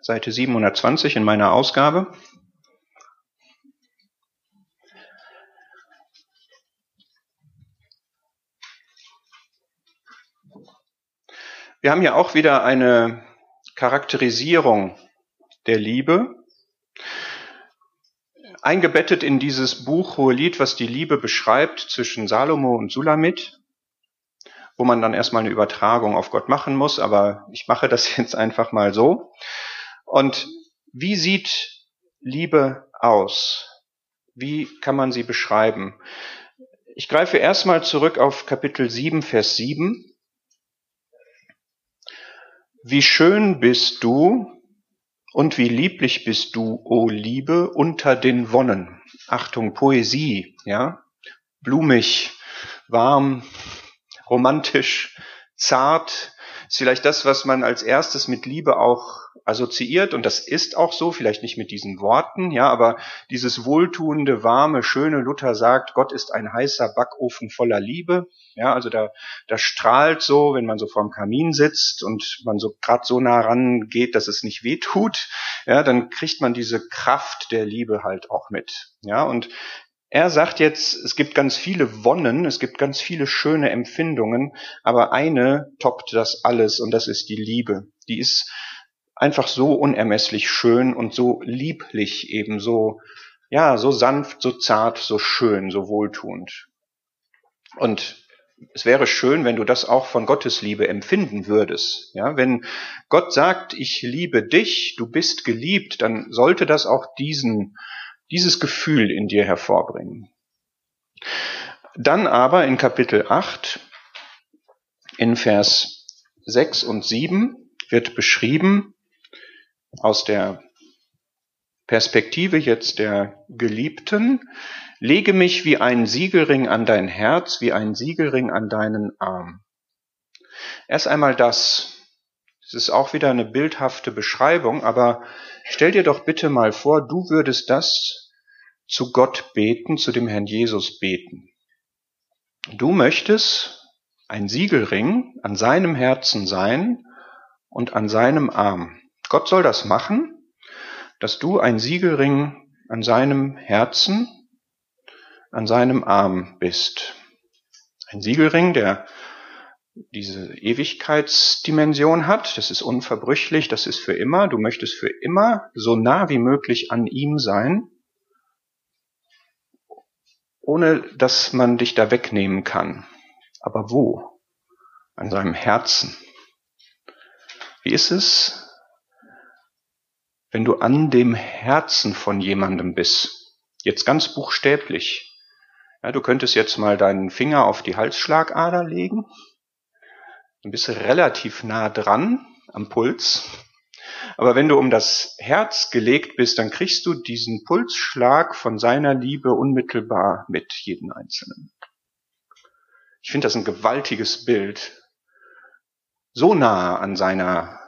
Seite 720 in meiner Ausgabe. Wir haben hier auch wieder eine Charakterisierung der Liebe eingebettet in dieses Buch Hohelied, was die Liebe beschreibt zwischen Salomo und Sulamit, wo man dann erstmal eine Übertragung auf Gott machen muss, aber ich mache das jetzt einfach mal so. Und wie sieht Liebe aus? Wie kann man sie beschreiben? Ich greife erstmal zurück auf Kapitel 7, Vers 7. Wie schön bist du, und wie lieblich bist du, o oh Liebe, unter den Wonnen. Achtung, Poesie, ja? Blumig, warm, romantisch, zart. Ist vielleicht das, was man als erstes mit Liebe auch assoziiert. Und das ist auch so, vielleicht nicht mit diesen Worten, ja, aber dieses wohltuende, warme, schöne, Luther sagt, Gott ist ein heißer Backofen voller Liebe. Ja, also da, da strahlt so, wenn man so vorm Kamin sitzt und man so gerade so nah ran geht, dass es nicht weh tut, ja, dann kriegt man diese Kraft der Liebe halt auch mit. Ja, und er sagt jetzt, es gibt ganz viele Wonnen, es gibt ganz viele schöne Empfindungen, aber eine toppt das alles und das ist die Liebe. Die ist einfach so unermesslich schön und so lieblich eben so, ja, so sanft, so zart, so schön, so wohltuend. Und es wäre schön, wenn du das auch von Gottes Liebe empfinden würdest. Ja, wenn Gott sagt, ich liebe dich, du bist geliebt, dann sollte das auch diesen, dieses Gefühl in dir hervorbringen. Dann aber in Kapitel 8, in Vers 6 und 7 wird beschrieben, aus der Perspektive jetzt der Geliebten, lege mich wie ein Siegelring an dein Herz, wie ein Siegelring an deinen Arm. Erst einmal das. Es ist auch wieder eine bildhafte Beschreibung, aber stell dir doch bitte mal vor, du würdest das zu Gott beten, zu dem Herrn Jesus beten. Du möchtest ein Siegelring an seinem Herzen sein und an seinem Arm. Gott soll das machen, dass du ein Siegelring an seinem Herzen, an seinem Arm bist. Ein Siegelring, der diese Ewigkeitsdimension hat, das ist unverbrüchlich, das ist für immer, du möchtest für immer so nah wie möglich an ihm sein, ohne dass man dich da wegnehmen kann. Aber wo? An seinem Herzen. Wie ist es, wenn du an dem Herzen von jemandem bist? Jetzt ganz buchstäblich. Ja, du könntest jetzt mal deinen Finger auf die Halsschlagader legen Dann bist du relativ nah dran am Puls. Aber wenn du um das Herz gelegt bist, dann kriegst du diesen Pulsschlag von seiner Liebe unmittelbar mit jeden Einzelnen. Ich finde das ein gewaltiges Bild. So nah an seiner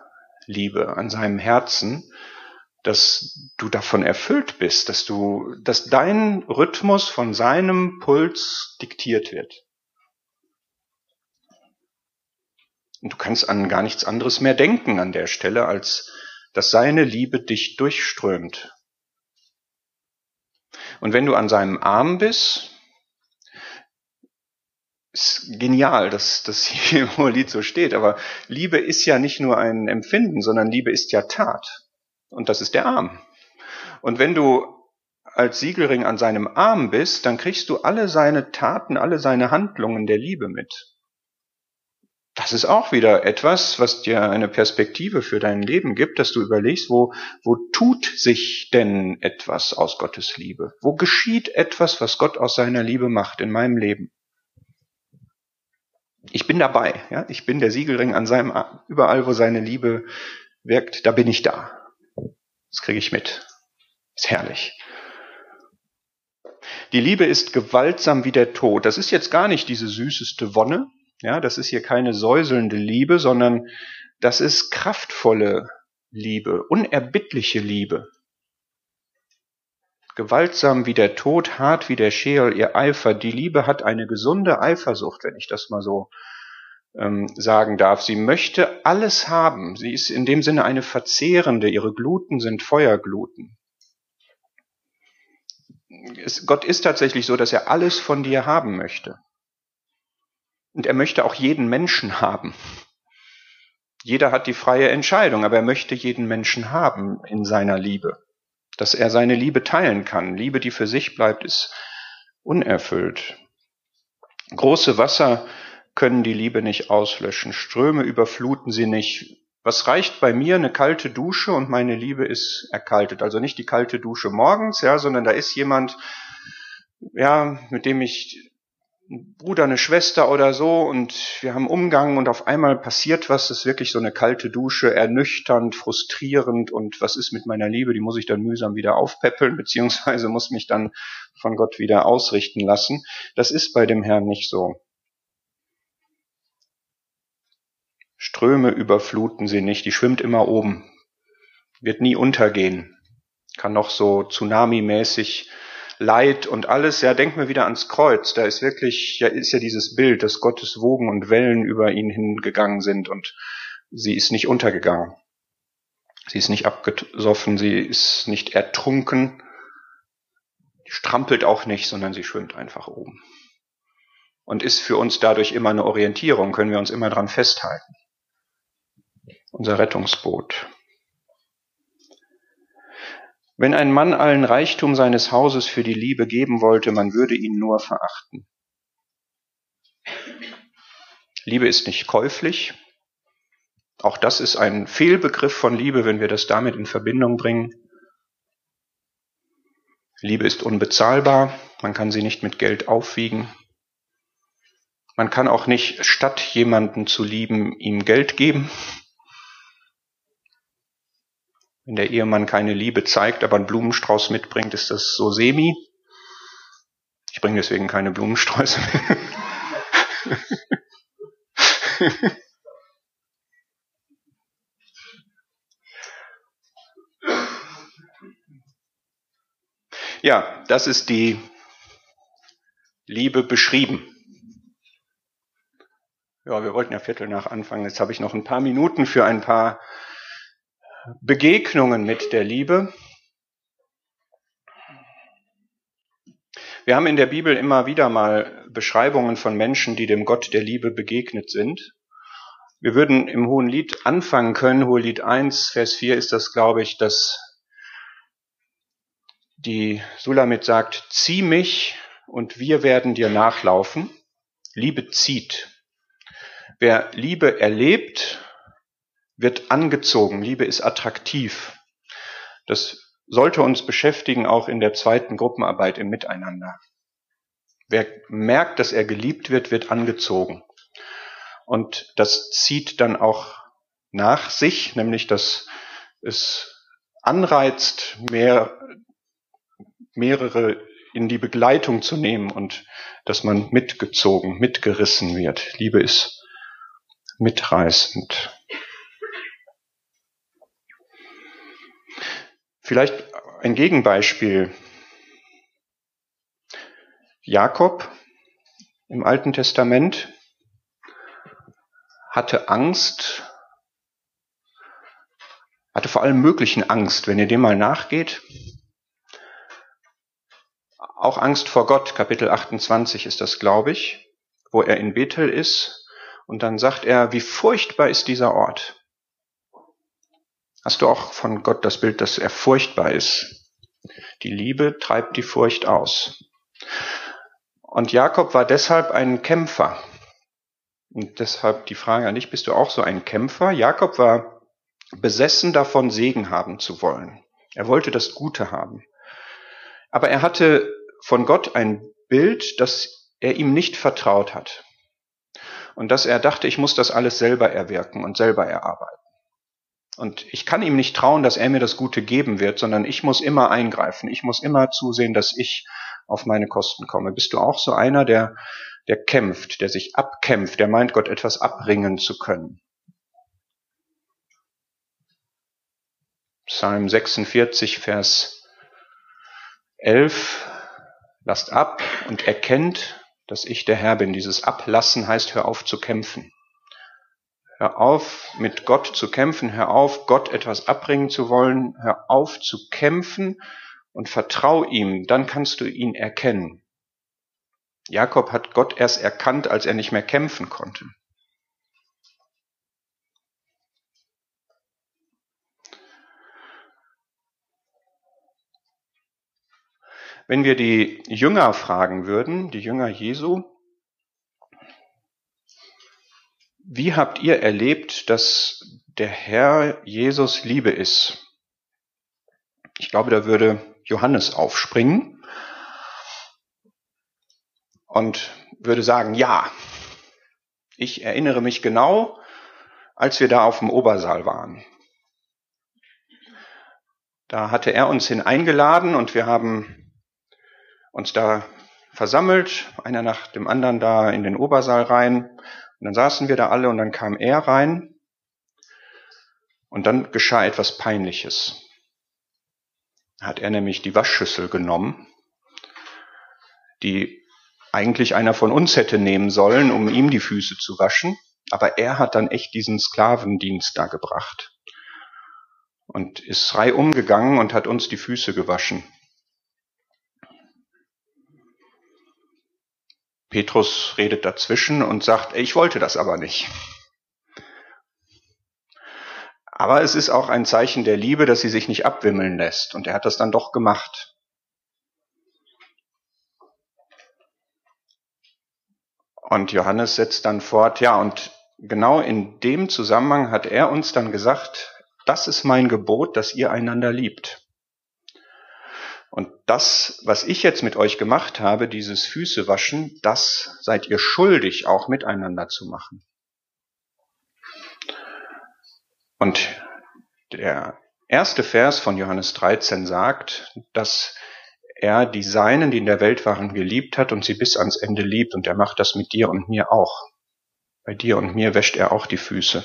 Liebe, an seinem Herzen, dass du davon erfüllt bist, dass du, dass dein Rhythmus von seinem Puls diktiert wird. Und du kannst an gar nichts anderes mehr denken an der Stelle, als dass seine Liebe dich durchströmt. Und wenn du an seinem Arm bist, ist genial, dass das hier im Lied so steht, aber Liebe ist ja nicht nur ein Empfinden, sondern Liebe ist ja Tat. Und das ist der Arm. Und wenn du als Siegelring an seinem Arm bist, dann kriegst du alle seine Taten, alle seine Handlungen der Liebe mit das ist auch wieder etwas, was dir eine Perspektive für dein Leben gibt, dass du überlegst, wo, wo tut sich denn etwas aus Gottes Liebe? Wo geschieht etwas, was Gott aus seiner Liebe macht in meinem Leben? Ich bin dabei, ja, ich bin der Siegelring an seinem, überall, wo seine Liebe wirkt, da bin ich da. Das kriege ich mit. Ist herrlich. Die Liebe ist gewaltsam wie der Tod. Das ist jetzt gar nicht diese süßeste Wonne, ja, das ist hier keine säuselnde Liebe, sondern das ist kraftvolle Liebe, unerbittliche Liebe. Gewaltsam wie der Tod, hart wie der Scheel, ihr Eifer. Die Liebe hat eine gesunde Eifersucht, wenn ich das mal so ähm, sagen darf. Sie möchte alles haben. Sie ist in dem Sinne eine verzehrende. Ihre Gluten sind Feuergluten. Es, Gott ist tatsächlich so, dass er alles von dir haben möchte. Und er möchte auch jeden Menschen haben. Jeder hat die freie Entscheidung, aber er möchte jeden Menschen haben in seiner Liebe. Dass er seine Liebe teilen kann. Liebe, die für sich bleibt, ist unerfüllt. Große Wasser können die Liebe nicht auslöschen. Ströme überfluten sie nicht. Was reicht bei mir? Eine kalte Dusche und meine Liebe ist erkaltet. Also nicht die kalte Dusche morgens, ja, sondern da ist jemand, ja, mit dem ich ein Bruder, eine Schwester oder so und wir haben Umgang und auf einmal passiert was, das ist wirklich so eine kalte Dusche, ernüchternd, frustrierend und was ist mit meiner Liebe, die muss ich dann mühsam wieder aufpäppeln, beziehungsweise muss mich dann von Gott wieder ausrichten lassen. Das ist bei dem Herrn nicht so. Ströme überfluten sie nicht, die schwimmt immer oben, wird nie untergehen, kann noch so tsunami-mäßig Leid und alles, ja, denk mir wieder ans Kreuz. Da ist wirklich, ja, ist ja dieses Bild, dass Gottes Wogen und Wellen über ihn hingegangen sind und sie ist nicht untergegangen. Sie ist nicht abgesoffen, sie ist nicht ertrunken, strampelt auch nicht, sondern sie schwimmt einfach oben. Und ist für uns dadurch immer eine Orientierung, können wir uns immer dran festhalten. Unser Rettungsboot. Wenn ein Mann allen Reichtum seines Hauses für die Liebe geben wollte, man würde ihn nur verachten. Liebe ist nicht käuflich. Auch das ist ein Fehlbegriff von Liebe, wenn wir das damit in Verbindung bringen. Liebe ist unbezahlbar, man kann sie nicht mit Geld aufwiegen. Man kann auch nicht statt jemanden zu lieben ihm Geld geben. Wenn der Ehemann keine Liebe zeigt, aber einen Blumenstrauß mitbringt, ist das so semi. Ich bringe deswegen keine Blumensträuße. Ja, das ist die Liebe beschrieben. Ja, wir wollten ja Viertel nach anfangen. Jetzt habe ich noch ein paar Minuten für ein paar Begegnungen mit der Liebe. Wir haben in der Bibel immer wieder mal Beschreibungen von Menschen, die dem Gott der Liebe begegnet sind. Wir würden im Hohen Lied anfangen können. Hohelied 1, Vers 4 ist das, glaube ich, dass die Sulamit sagt, zieh mich und wir werden dir nachlaufen. Liebe zieht. Wer Liebe erlebt, wird angezogen. Liebe ist attraktiv. Das sollte uns beschäftigen, auch in der zweiten Gruppenarbeit im Miteinander. Wer merkt, dass er geliebt wird, wird angezogen. Und das zieht dann auch nach sich, nämlich dass es anreizt, mehr, mehrere in die Begleitung zu nehmen und dass man mitgezogen, mitgerissen wird. Liebe ist mitreißend. Vielleicht ein Gegenbeispiel. Jakob im Alten Testament hatte Angst, hatte vor allem möglichen Angst, wenn ihr dem mal nachgeht. Auch Angst vor Gott, Kapitel 28 ist das, glaube ich, wo er in Bethel ist. Und dann sagt er, wie furchtbar ist dieser Ort. Hast du auch von Gott das Bild, dass er furchtbar ist? Die Liebe treibt die Furcht aus. Und Jakob war deshalb ein Kämpfer. Und deshalb die Frage an dich, bist du auch so ein Kämpfer? Jakob war besessen davon, Segen haben zu wollen. Er wollte das Gute haben. Aber er hatte von Gott ein Bild, das er ihm nicht vertraut hat. Und dass er dachte, ich muss das alles selber erwirken und selber erarbeiten. Und ich kann ihm nicht trauen, dass er mir das Gute geben wird, sondern ich muss immer eingreifen. Ich muss immer zusehen, dass ich auf meine Kosten komme. Bist du auch so einer, der, der kämpft, der sich abkämpft, der meint, Gott etwas abbringen zu können? Psalm 46, Vers 11 lasst ab und erkennt, dass ich der Herr bin. Dieses Ablassen heißt, hör auf zu kämpfen. Hör auf, mit Gott zu kämpfen. Hör auf, Gott etwas abbringen zu wollen. Hör auf zu kämpfen und vertrau ihm. Dann kannst du ihn erkennen. Jakob hat Gott erst erkannt, als er nicht mehr kämpfen konnte. Wenn wir die Jünger fragen würden, die Jünger Jesu, wie habt ihr erlebt, dass der Herr Jesus Liebe ist? Ich glaube, da würde Johannes aufspringen und würde sagen, ja, ich erinnere mich genau, als wir da auf dem Obersaal waren. Da hatte er uns hineingeladen und wir haben uns da versammelt, einer nach dem anderen da in den Obersaal rein. Und dann saßen wir da alle und dann kam er rein. Und dann geschah etwas Peinliches. Hat er nämlich die Waschschüssel genommen, die eigentlich einer von uns hätte nehmen sollen, um ihm die Füße zu waschen. Aber er hat dann echt diesen Sklavendienst da gebracht und ist frei umgegangen und hat uns die Füße gewaschen. Petrus redet dazwischen und sagt, ich wollte das aber nicht. Aber es ist auch ein Zeichen der Liebe, dass sie sich nicht abwimmeln lässt. Und er hat das dann doch gemacht. Und Johannes setzt dann fort, ja, und genau in dem Zusammenhang hat er uns dann gesagt, das ist mein Gebot, dass ihr einander liebt. Und das, was ich jetzt mit euch gemacht habe, dieses Füßewaschen, das seid ihr schuldig auch miteinander zu machen. Und der erste Vers von Johannes 13 sagt, dass er die Seinen, die in der Welt waren, geliebt hat und sie bis ans Ende liebt. Und er macht das mit dir und mir auch. Bei dir und mir wäscht er auch die Füße.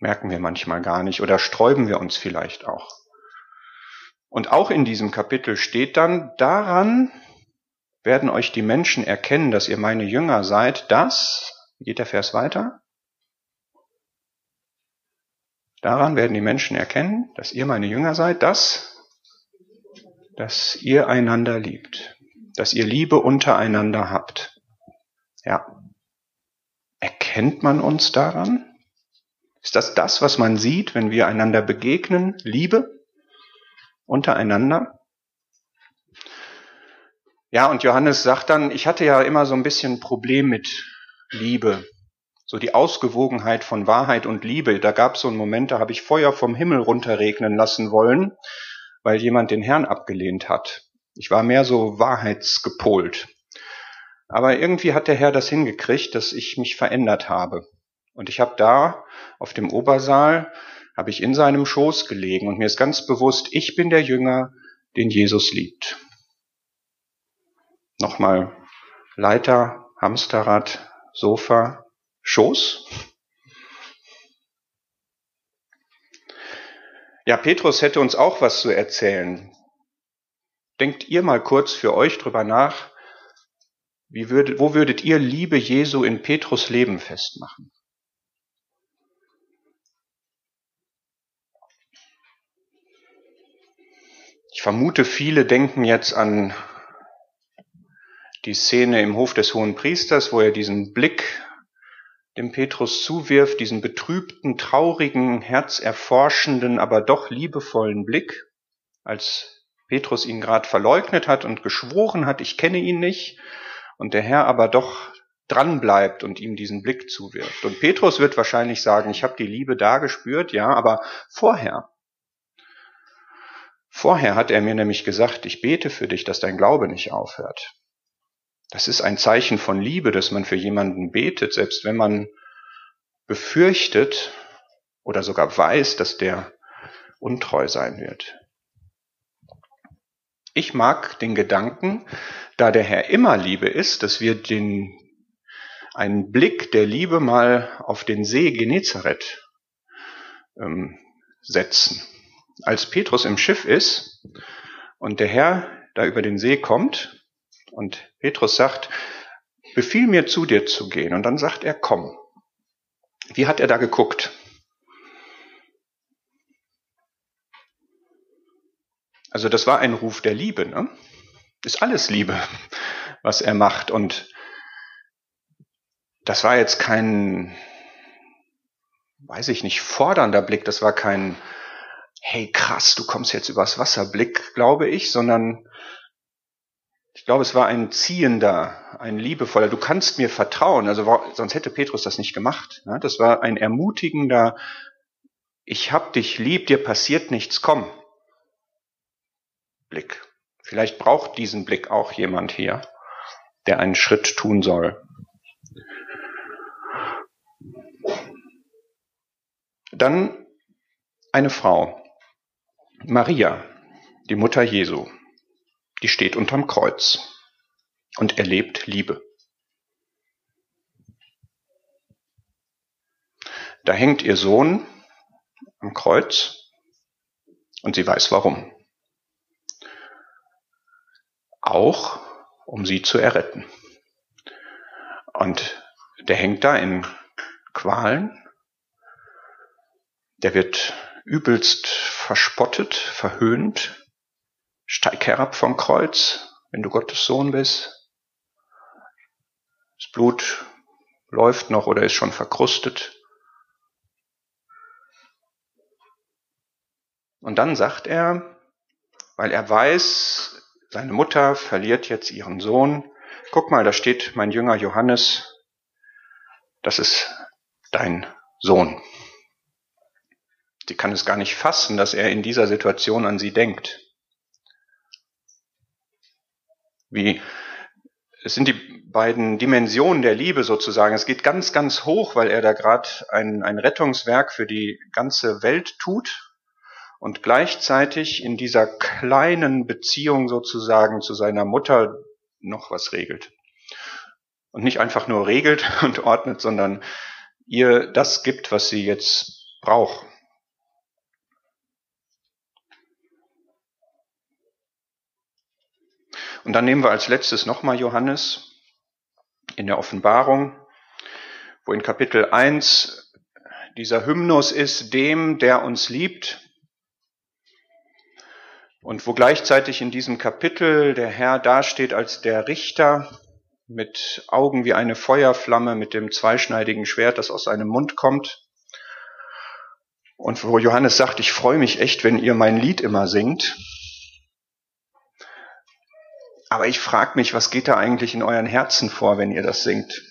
Merken wir manchmal gar nicht oder sträuben wir uns vielleicht auch. Und auch in diesem Kapitel steht dann, daran werden euch die Menschen erkennen, dass ihr meine Jünger seid, dass, geht der Vers weiter? Daran werden die Menschen erkennen, dass ihr meine Jünger seid, dass, dass ihr einander liebt, dass ihr Liebe untereinander habt. Ja. Erkennt man uns daran? Ist das das, was man sieht, wenn wir einander begegnen? Liebe untereinander? Ja, und Johannes sagt dann, ich hatte ja immer so ein bisschen Problem mit Liebe. So die Ausgewogenheit von Wahrheit und Liebe. Da gab es so einen Moment, da habe ich Feuer vom Himmel runterregnen lassen wollen, weil jemand den Herrn abgelehnt hat. Ich war mehr so wahrheitsgepolt. Aber irgendwie hat der Herr das hingekriegt, dass ich mich verändert habe. Und ich habe da auf dem Obersaal, habe ich in seinem Schoß gelegen und mir ist ganz bewusst, ich bin der Jünger, den Jesus liebt. Nochmal Leiter, Hamsterrad, Sofa, Schoß. Ja, Petrus hätte uns auch was zu erzählen. Denkt ihr mal kurz für euch drüber nach, würdet, wo würdet ihr Liebe Jesu in Petrus Leben festmachen? Ich vermute, viele denken jetzt an die Szene im Hof des Hohen Priesters, wo er diesen Blick dem Petrus zuwirft, diesen betrübten, traurigen, herzerforschenden, aber doch liebevollen Blick, als Petrus ihn gerade verleugnet hat und geschworen hat, ich kenne ihn nicht, und der Herr aber doch dran bleibt und ihm diesen Blick zuwirft. Und Petrus wird wahrscheinlich sagen, ich habe die Liebe da gespürt, ja, aber vorher, vorher hat er mir nämlich gesagt, ich bete für dich, dass dein Glaube nicht aufhört. Das ist ein Zeichen von Liebe, dass man für jemanden betet, selbst wenn man befürchtet oder sogar weiß, dass der untreu sein wird. Ich mag den Gedanken, da der Herr immer Liebe ist, dass wir den, einen Blick der Liebe mal auf den See Genezareth ähm, setzen. Als Petrus im Schiff ist und der Herr da über den See kommt, und Petrus sagt, befiehl mir zu dir zu gehen. Und dann sagt er, komm. Wie hat er da geguckt? Also das war ein Ruf der Liebe. Ne? Ist alles Liebe, was er macht. Und das war jetzt kein, weiß ich nicht, fordernder Blick. Das war kein, hey krass, du kommst jetzt übers Wasser Blick, glaube ich, sondern ich glaube, es war ein ziehender, ein liebevoller, du kannst mir vertrauen. Also sonst hätte Petrus das nicht gemacht. Das war ein ermutigender, ich hab dich lieb, dir passiert nichts, komm. Blick. Vielleicht braucht diesen Blick auch jemand hier, der einen Schritt tun soll. Dann eine Frau, Maria, die Mutter Jesu die steht unterm Kreuz und erlebt Liebe. Da hängt ihr Sohn am Kreuz und sie weiß warum. Auch um sie zu erretten. Und der hängt da in Qualen. Der wird übelst verspottet, verhöhnt. Steig herab vom Kreuz, wenn du Gottes Sohn bist. Das Blut läuft noch oder ist schon verkrustet. Und dann sagt er, weil er weiß, seine Mutter verliert jetzt ihren Sohn, guck mal, da steht mein Jünger Johannes, das ist dein Sohn. Sie kann es gar nicht fassen, dass er in dieser Situation an sie denkt. wie es sind die beiden Dimensionen der Liebe sozusagen. Es geht ganz, ganz hoch, weil er da gerade ein, ein Rettungswerk für die ganze Welt tut und gleichzeitig in dieser kleinen Beziehung sozusagen zu seiner Mutter noch was regelt. Und nicht einfach nur regelt und ordnet, sondern ihr das gibt, was sie jetzt braucht. Und dann nehmen wir als letztes nochmal Johannes in der Offenbarung, wo in Kapitel 1 dieser Hymnus ist, dem, der uns liebt. Und wo gleichzeitig in diesem Kapitel der Herr dasteht als der Richter mit Augen wie eine Feuerflamme mit dem zweischneidigen Schwert, das aus seinem Mund kommt. Und wo Johannes sagt, ich freue mich echt, wenn ihr mein Lied immer singt. Aber ich frage mich, was geht da eigentlich in euren Herzen vor, wenn ihr das singt?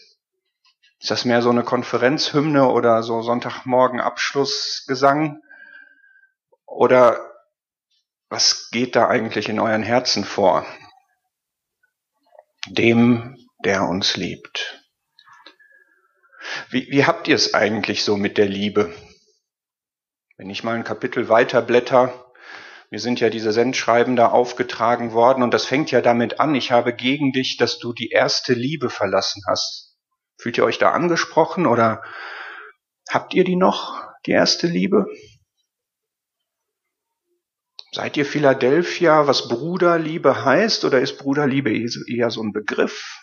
Ist das mehr so eine Konferenzhymne oder so Sonntagmorgen Abschlussgesang? Oder was geht da eigentlich in euren Herzen vor? Dem, der uns liebt. Wie, wie habt ihr es eigentlich so mit der Liebe? Wenn ich mal ein Kapitel weiter blätter, mir sind ja diese Sendschreiben da aufgetragen worden und das fängt ja damit an, ich habe gegen dich, dass du die erste Liebe verlassen hast. Fühlt ihr euch da angesprochen oder habt ihr die noch, die erste Liebe? Seid ihr Philadelphia, was Bruderliebe heißt, oder ist Bruderliebe eher so ein Begriff?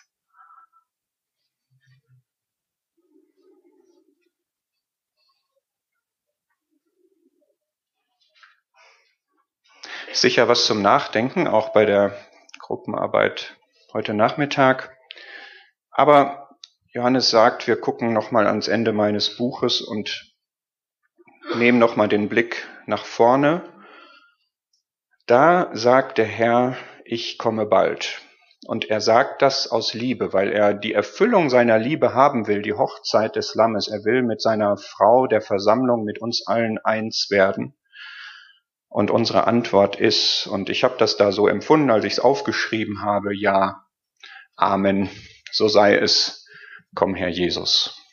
Sicher was zum Nachdenken, auch bei der Gruppenarbeit heute Nachmittag. Aber Johannes sagt, wir gucken nochmal ans Ende meines Buches und nehmen nochmal den Blick nach vorne. Da sagt der Herr, ich komme bald. Und er sagt das aus Liebe, weil er die Erfüllung seiner Liebe haben will, die Hochzeit des Lammes. Er will mit seiner Frau der Versammlung, mit uns allen eins werden. Und unsere Antwort ist, und ich habe das da so empfunden, als ich es aufgeschrieben habe, ja, Amen, so sei es, komm Herr Jesus.